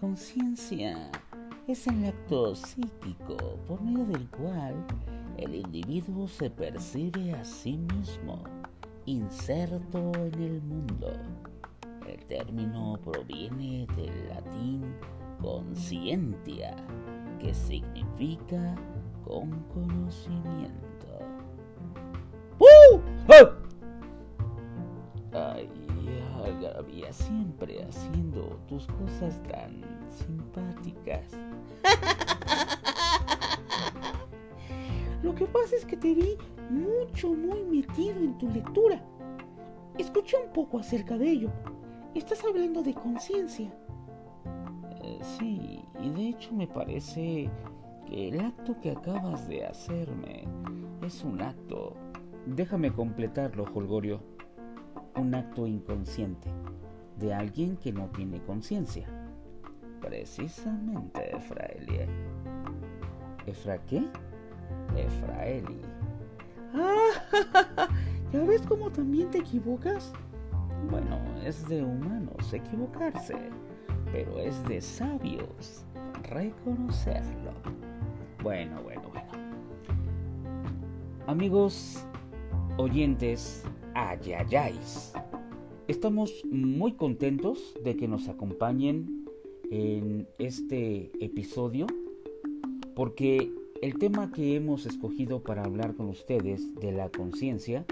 conciencia es el acto psíquico por medio del cual el individuo se percibe a sí mismo inserto en el mundo. El término proviene del latín conscientia, que significa con conocimiento. ¡Uh! Ay, siempre haciendo tus cosas tan simpáticas. Lo que pasa es que te vi mucho, muy metido en tu lectura. Escuché un poco acerca de ello. Estás hablando de conciencia. Eh, sí, y de hecho me parece que el acto que acabas de hacerme es un acto... Déjame completarlo, Holgorio. Un acto inconsciente de alguien que no tiene conciencia. Precisamente, Efraelie. ¿Efra qué? Efraeli. Ah, ¿ya ves cómo también te equivocas? Bueno, es de humanos equivocarse, pero es de sabios reconocerlo. Bueno, bueno, bueno. Amigos oyentes, ayayáis. Estamos muy contentos de que nos acompañen en este episodio porque el tema que hemos escogido para hablar con ustedes de la conciencia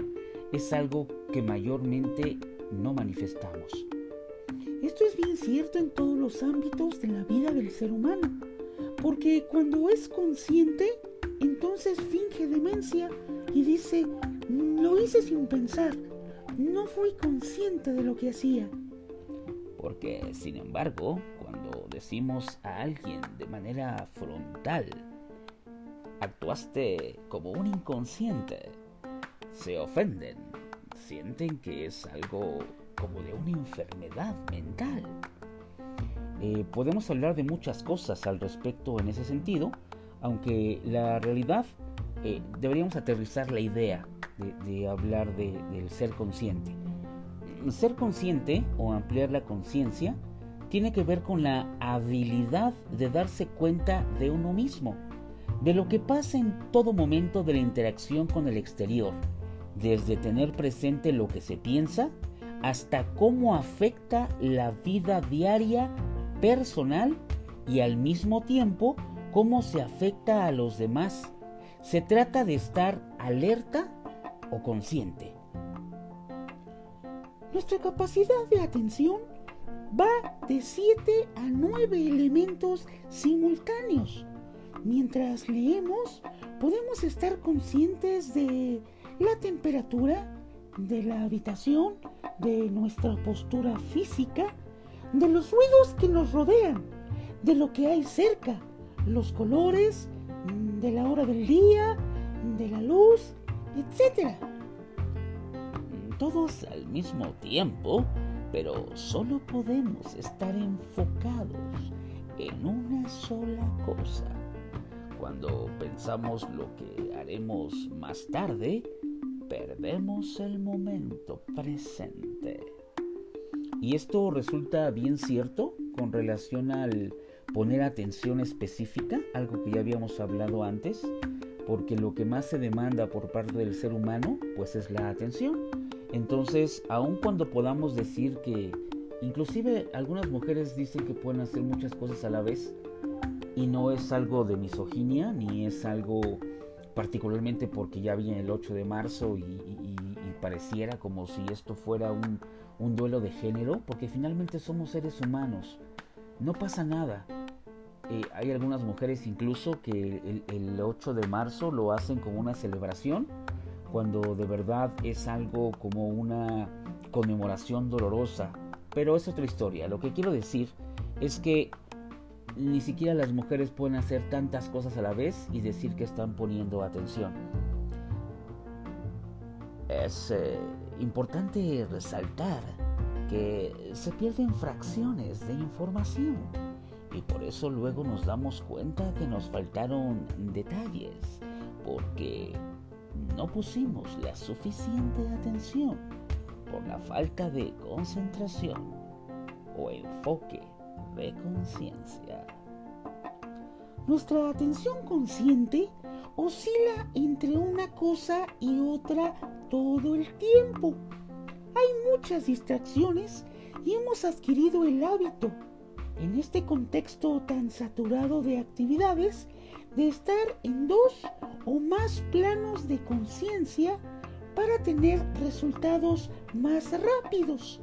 es algo que mayormente no manifestamos. Esto es bien cierto en todos los ámbitos de la vida del ser humano, porque cuando es consciente, entonces finge demencia y dice, lo hice sin pensar, no fui consciente de lo que hacía. Porque, sin embargo, cuando decimos a alguien de manera frontal, actuaste como un inconsciente. Se ofenden, sienten que es algo como de una enfermedad mental. Eh, podemos hablar de muchas cosas al respecto en ese sentido, aunque la realidad eh, deberíamos aterrizar la idea de, hablar del ser consciente. Ser consciente o ampliar la conciencia tiene que ver con la habilidad de darse cuenta de uno mismo de lo que pasa en todo momento de la interacción con el exterior, desde tener presente lo que se piensa hasta cómo afecta la vida diaria personal y al mismo tiempo cómo se afecta a los demás. Se trata de estar alerta o consciente. Nuestra capacidad de atención va de 7 a 9 elementos simultáneos. Mientras leemos, podemos estar conscientes de la temperatura, de la habitación, de nuestra postura física, de los ruidos que nos rodean, de lo que hay cerca, los colores, de la hora del día, de la luz, etc. Todos al mismo tiempo, pero solo podemos estar enfocados en una sola cosa. Cuando pensamos lo que haremos más tarde, perdemos el momento presente. Y esto resulta bien cierto con relación al poner atención específica, algo que ya habíamos hablado antes, porque lo que más se demanda por parte del ser humano, pues es la atención. Entonces, aun cuando podamos decir que, inclusive algunas mujeres dicen que pueden hacer muchas cosas a la vez, y no es algo de misoginia, ni es algo particularmente porque ya viene el 8 de marzo y, pareciera como si esto fuera un, duelo de género, porque finalmente somos seres humanos. No pasa nada. Eh, hay algunas mujeres incluso que el, el 8 de marzo lo hacen como una celebración, cuando de verdad es algo como una conmemoración dolorosa. Pero es otra historia. Lo que quiero decir es que ni siquiera las mujeres pueden hacer tantas cosas a la vez y decir que están poniendo atención. Es eh, importante resaltar que se pierden fracciones de información y por eso luego nos damos cuenta que nos faltaron detalles porque no pusimos la suficiente atención por la falta de concentración o enfoque de conciencia. Nuestra atención consciente oscila entre una cosa y otra todo el tiempo. Hay muchas distracciones y hemos adquirido el hábito, en este contexto tan saturado de actividades, de estar en dos o más planos de conciencia para tener resultados más rápidos.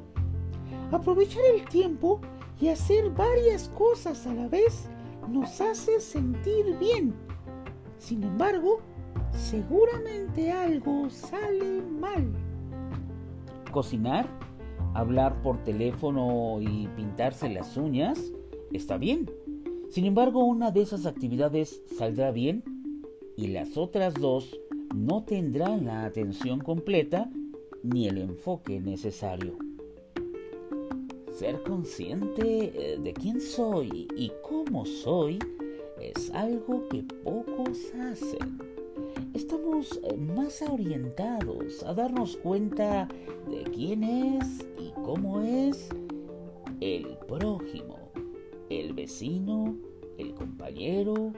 Aprovechar el tiempo y hacer varias cosas a la vez nos hace sentir bien. Sin embargo, seguramente algo sale mal. Cocinar, hablar por teléfono y pintarse las uñas está bien. Sin embargo, una de esas actividades saldrá bien y las otras dos no tendrán la atención completa ni el enfoque necesario. Ser consciente eh, de quién soy y cómo soy es algo que pocos hacen. Estamos eh, más orientados a darnos cuenta de quién es y cómo es el prójimo, el vecino, el compañero,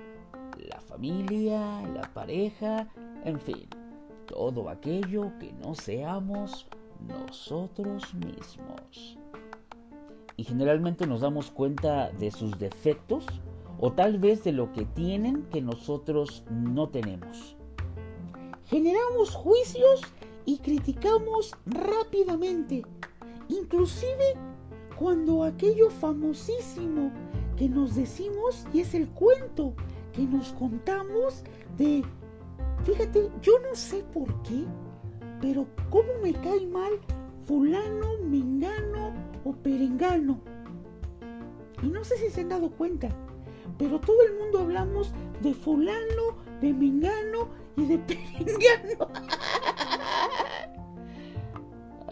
la familia, la pareja, en fin, todo aquello que no seamos nosotros mismos y generalmente nos damos cuenta de sus defectos o tal vez de lo que tienen que nosotros no tenemos. Generamos juicios y criticamos rápidamente, inclusive cuando aquello famosísimo que nos decimos y es el cuento que nos contamos de, fíjate, yo no sé por qué, pero cómo me cae mal fulano, mengano o perengano. Y no sé si se han dado cuenta, pero todo el mundo hablamos de fulano, de mengano y de perengano.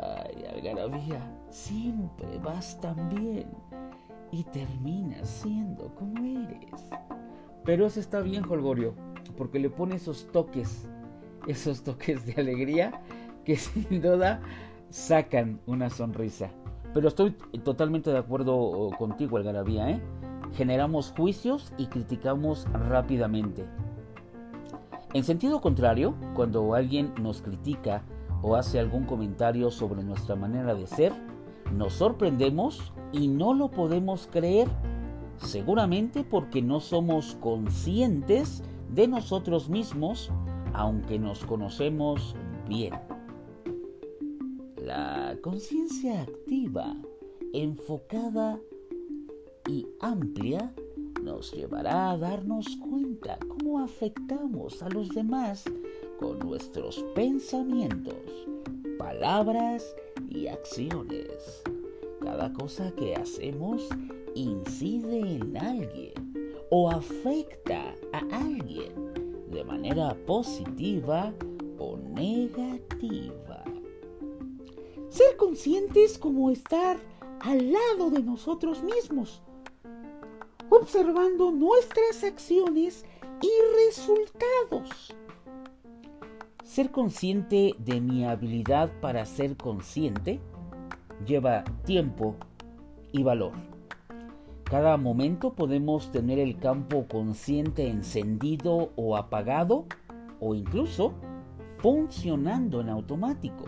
Ay, algarabía, siempre vas tan bien y terminas siendo como eres. Pero eso está bien, Holgorio, porque le pone esos toques, esos toques de alegría que sin duda sacan una sonrisa. Pero estoy totalmente de acuerdo contigo, Algarabía, ¿eh? Generamos juicios y criticamos rápidamente. En sentido contrario, cuando alguien nos critica o hace algún comentario sobre nuestra manera de ser, nos sorprendemos y no lo podemos creer, seguramente porque no somos conscientes de nosotros mismos, aunque nos conocemos bien. La conciencia activa, enfocada y amplia nos llevará a darnos cuenta cómo afectamos a los demás con nuestros pensamientos, palabras y acciones. Cada cosa que hacemos incide en alguien o afecta a alguien de manera positiva o negativa. Ser conscientes como estar al lado de nosotros mismos, observando nuestras acciones y resultados. Ser consciente de mi habilidad para ser consciente lleva tiempo y valor. Cada momento podemos tener el campo consciente encendido o apagado o incluso funcionando en automático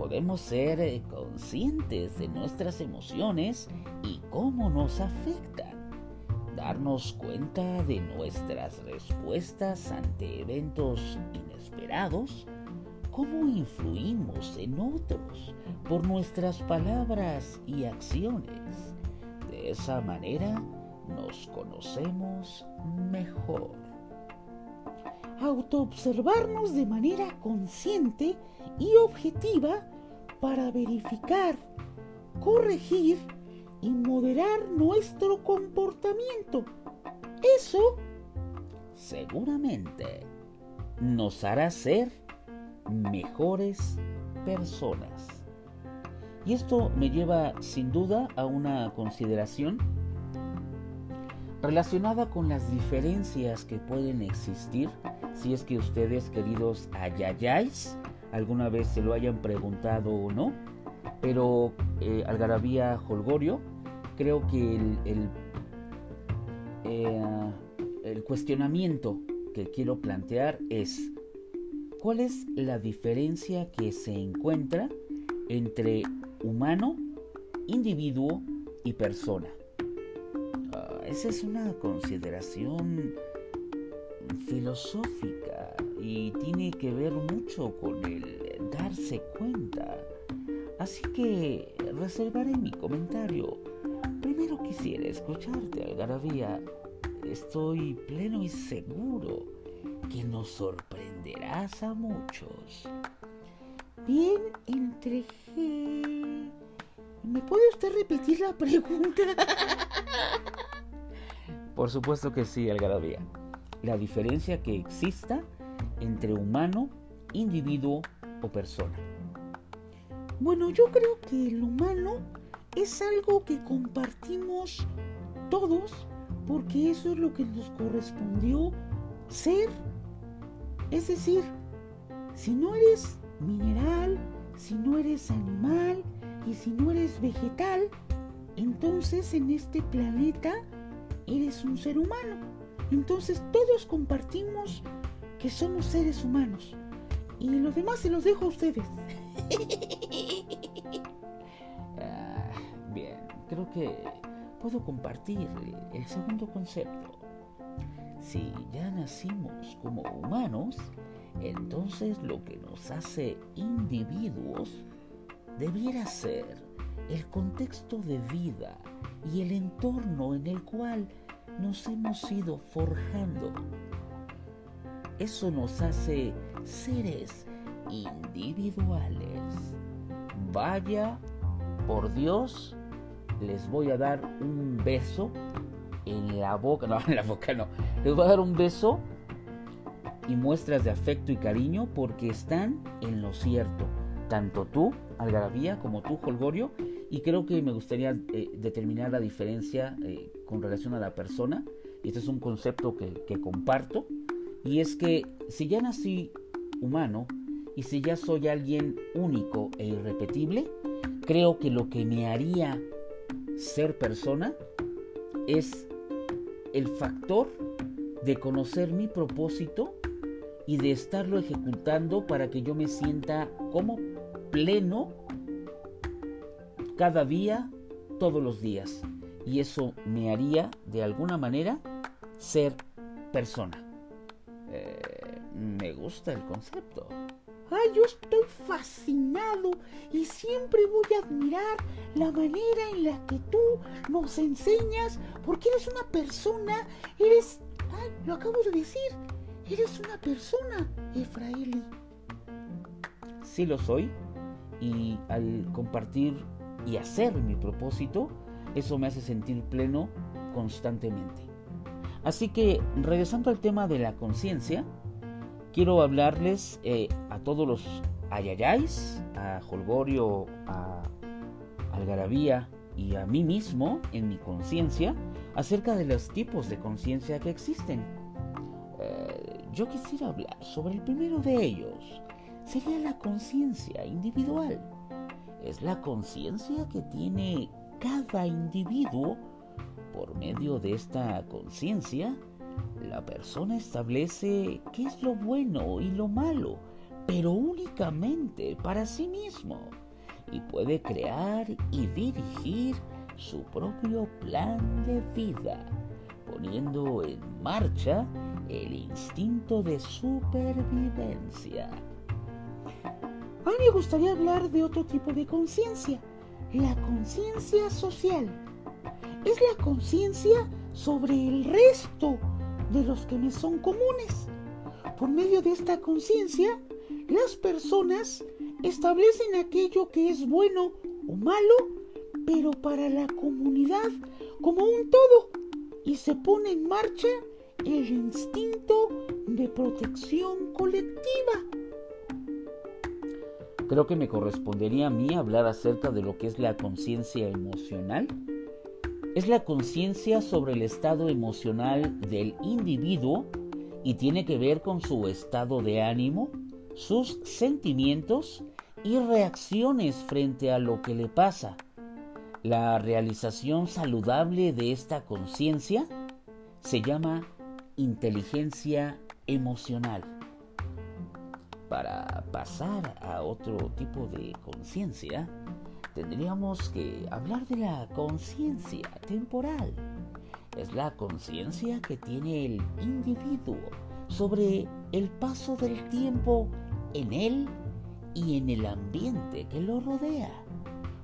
podemos ser eh, conscientes de nuestras emociones y cómo nos afectan. Darnos cuenta de nuestras respuestas ante eventos inesperados. Cómo influimos en otros por nuestras palabras y acciones. De esa manera nos conocemos mejor. Autoobservarnos de manera consciente y objetiva para verificar, corregir y moderar nuestro comportamiento. Eso seguramente nos hará ser mejores personas. Y esto me lleva sin duda a una consideración relacionada con las diferencias que pueden existir si es que ustedes queridos ayayáis alguna vez se lo hayan preguntado o no, pero eh, Algarabía Holgorio, creo que el, eh, el cuestionamiento que quiero plantear es, ¿cuál es la diferencia que se encuentra entre humano, individuo y persona? Esa es una consideración filosófica y tiene que ver mucho con el darse cuenta. Así que reservaré mi comentario. Primero quisiera escucharte, Algarabía. Estoy pleno y seguro que nos sorprenderás a muchos. Bien, entre ¿Me puede usted repetir la pregunta? Por supuesto que sí, Algarabía. La diferencia que exista entre humano, individuo o persona. Bueno, yo creo que el humano es algo que compartimos todos porque eso es lo que nos correspondió ser. Es decir, si no eres mineral, si no eres animal y si no eres vegetal, entonces en este planeta eres un ser humano. Entonces todos compartimos que somos seres humanos. Y los demás se los dejo a ustedes. Ah, bien, creo que puedo compartir el segundo concepto. Si ya nacimos como humanos, entonces lo que nos hace individuos debiera ser el contexto de vida y el entorno en el cual nos hemos ido forjando. Eso nos hace seres individuales. Vaya, por Dios, les voy a dar un beso en la boca, no, en la boca no, les voy a dar un beso y muestras de afecto y cariño porque están en lo cierto, tanto tú, Algarabía, como tú, Holgorio, y creo que me gustaría eh, determinar la diferencia eh, con relación a la persona, este es un concepto que comparto, y es que si ya nací humano, y si ya soy alguien único e irrepetible, creo que lo que me haría ser persona es el factor de conocer mi propósito y de estarlo ejecutando para que yo me sienta como pleno cada día, todos los días. Y eso me haría de alguna manera ser persona. Eh, me gusta el concepto. Ay, yo estoy fascinado y siempre voy a admirar la manera en la que tú nos enseñas, porque eres una persona, eres, ay, lo acabo de decir, eres una persona, Efraeli. Sí lo soy, y al compartir y hacer mi propósito, eso me hace sentir pleno constantemente. Así que, regresando al tema de la conciencia, quiero hablarles eh, a todos los ayayáis, a Holgorio, a Algarabía y a mí mismo en mi conciencia acerca de los tipos de conciencia que existen. Eh, yo quisiera hablar sobre el primero de ellos. Sería la conciencia individual. Es la conciencia que tiene cada individuo por medio de esta conciencia la persona establece qué es lo bueno y lo malo, pero únicamente para sí mismo, y puede crear y dirigir su propio plan de vida, poniendo en marcha el instinto de supervivencia. A mí me gustaría hablar de otro tipo de conciencia, la conciencia social. Es la conciencia sobre el resto de los que me son comunes. Por medio de esta conciencia, las personas establecen aquello que es bueno o malo, pero para la comunidad como un todo, y se pone en marcha el instinto de protección colectiva. Creo que me correspondería a mí hablar acerca de lo que es la conciencia emocional es la conciencia sobre el estado emocional del individuo y tiene que ver con su estado de ánimo, sus sentimientos y reacciones frente a lo que le pasa. La realización saludable de esta conciencia se llama inteligencia emocional. Para pasar a otro tipo de conciencia, tendríamos que hablar de la conciencia temporal. Es la conciencia que tiene el individuo sobre el paso del tiempo en él y en el ambiente que lo rodea.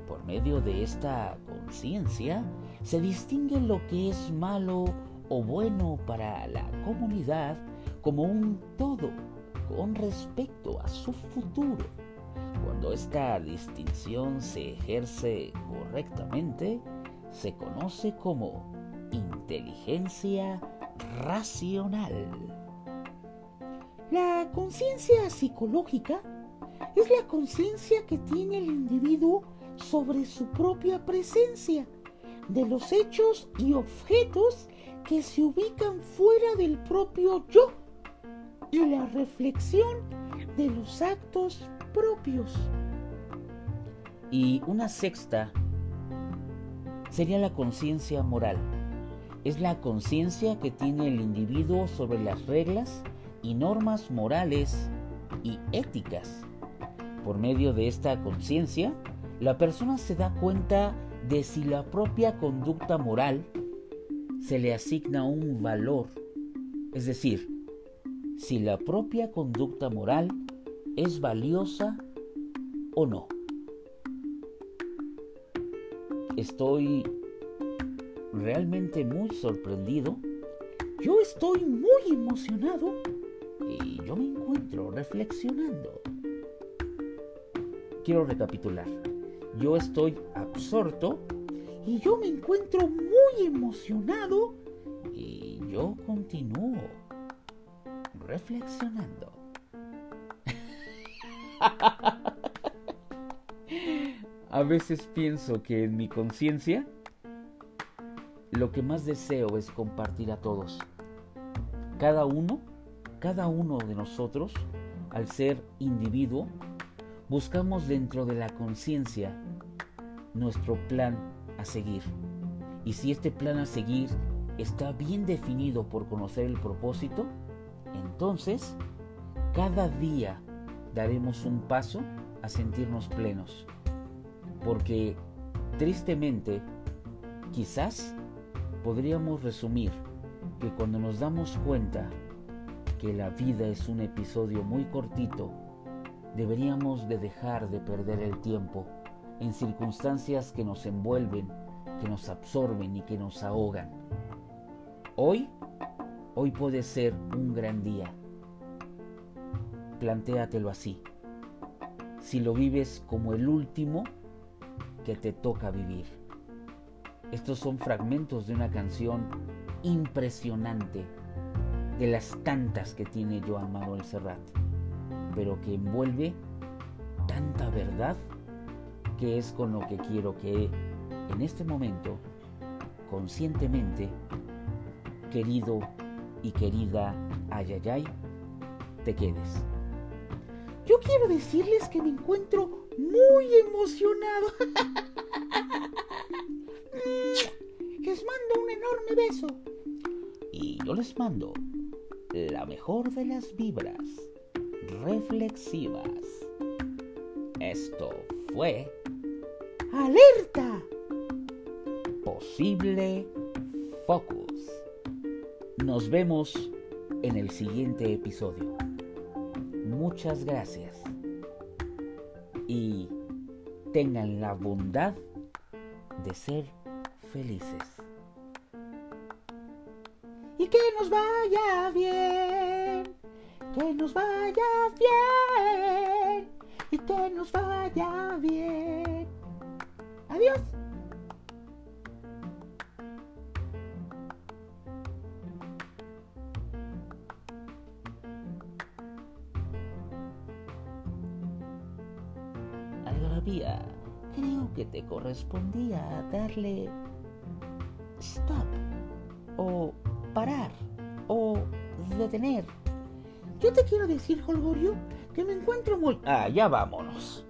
Por medio de esta conciencia se distingue lo que es malo o bueno para la comunidad como un todo con respecto a su futuro. Cuando esta distinción se ejerce correctamente, se conoce como inteligencia racional. La conciencia psicológica es la conciencia que tiene el individuo sobre su propia presencia, de los hechos y objetos que se ubican fuera del propio yo y la reflexión de los actos propios. Y una sexta sería la conciencia moral. Es la conciencia que tiene el individuo sobre las reglas y normas morales y éticas. Por medio de esta conciencia, la persona se da cuenta de si la propia conducta moral se le asigna un valor, es decir, si la propia conducta moral es valiosa o no. Estoy realmente muy sorprendido. Yo estoy muy emocionado. Y yo me encuentro reflexionando. Quiero recapitular. Yo estoy absorto. Y yo me encuentro muy emocionado. Y yo continúo reflexionando. A veces pienso que en mi conciencia lo que más deseo es compartir a todos. Cada uno, cada uno de nosotros, al ser individuo, buscamos dentro de la conciencia nuestro plan a seguir. Y si este plan a seguir está bien definido por conocer el propósito, entonces cada día daremos un paso a sentirnos plenos. Porque tristemente, quizás podríamos resumir que cuando nos damos cuenta que la vida es un episodio muy cortito, deberíamos de dejar de perder el tiempo en circunstancias que nos envuelven, que nos absorben y que nos ahogan. Hoy, hoy puede ser un gran día. Plantéatelo así. Si lo vives como el último que te toca vivir. Estos son fragmentos de una canción impresionante, de las tantas que tiene Joan Manuel Serrat, pero que envuelve tanta verdad que es con lo que quiero que en este momento, conscientemente, querido y querida Ayayay, te quedes. Yo quiero decirles que me encuentro muy emocionado. Les mando un enorme beso. Y yo les mando la mejor de las vibras reflexivas. Esto fue ¡Alerta! Posible Focus. Nos vemos en el siguiente episodio. Muchas gracias. Y tengan la bondad de ser felices. Y que nos vaya bien, que nos vaya bien, y que nos vaya bien. Adiós. Que te correspondía darle stop o parar o detener. Yo te quiero decir, Holgorio, que me encuentro muy... Ah, ya vámonos.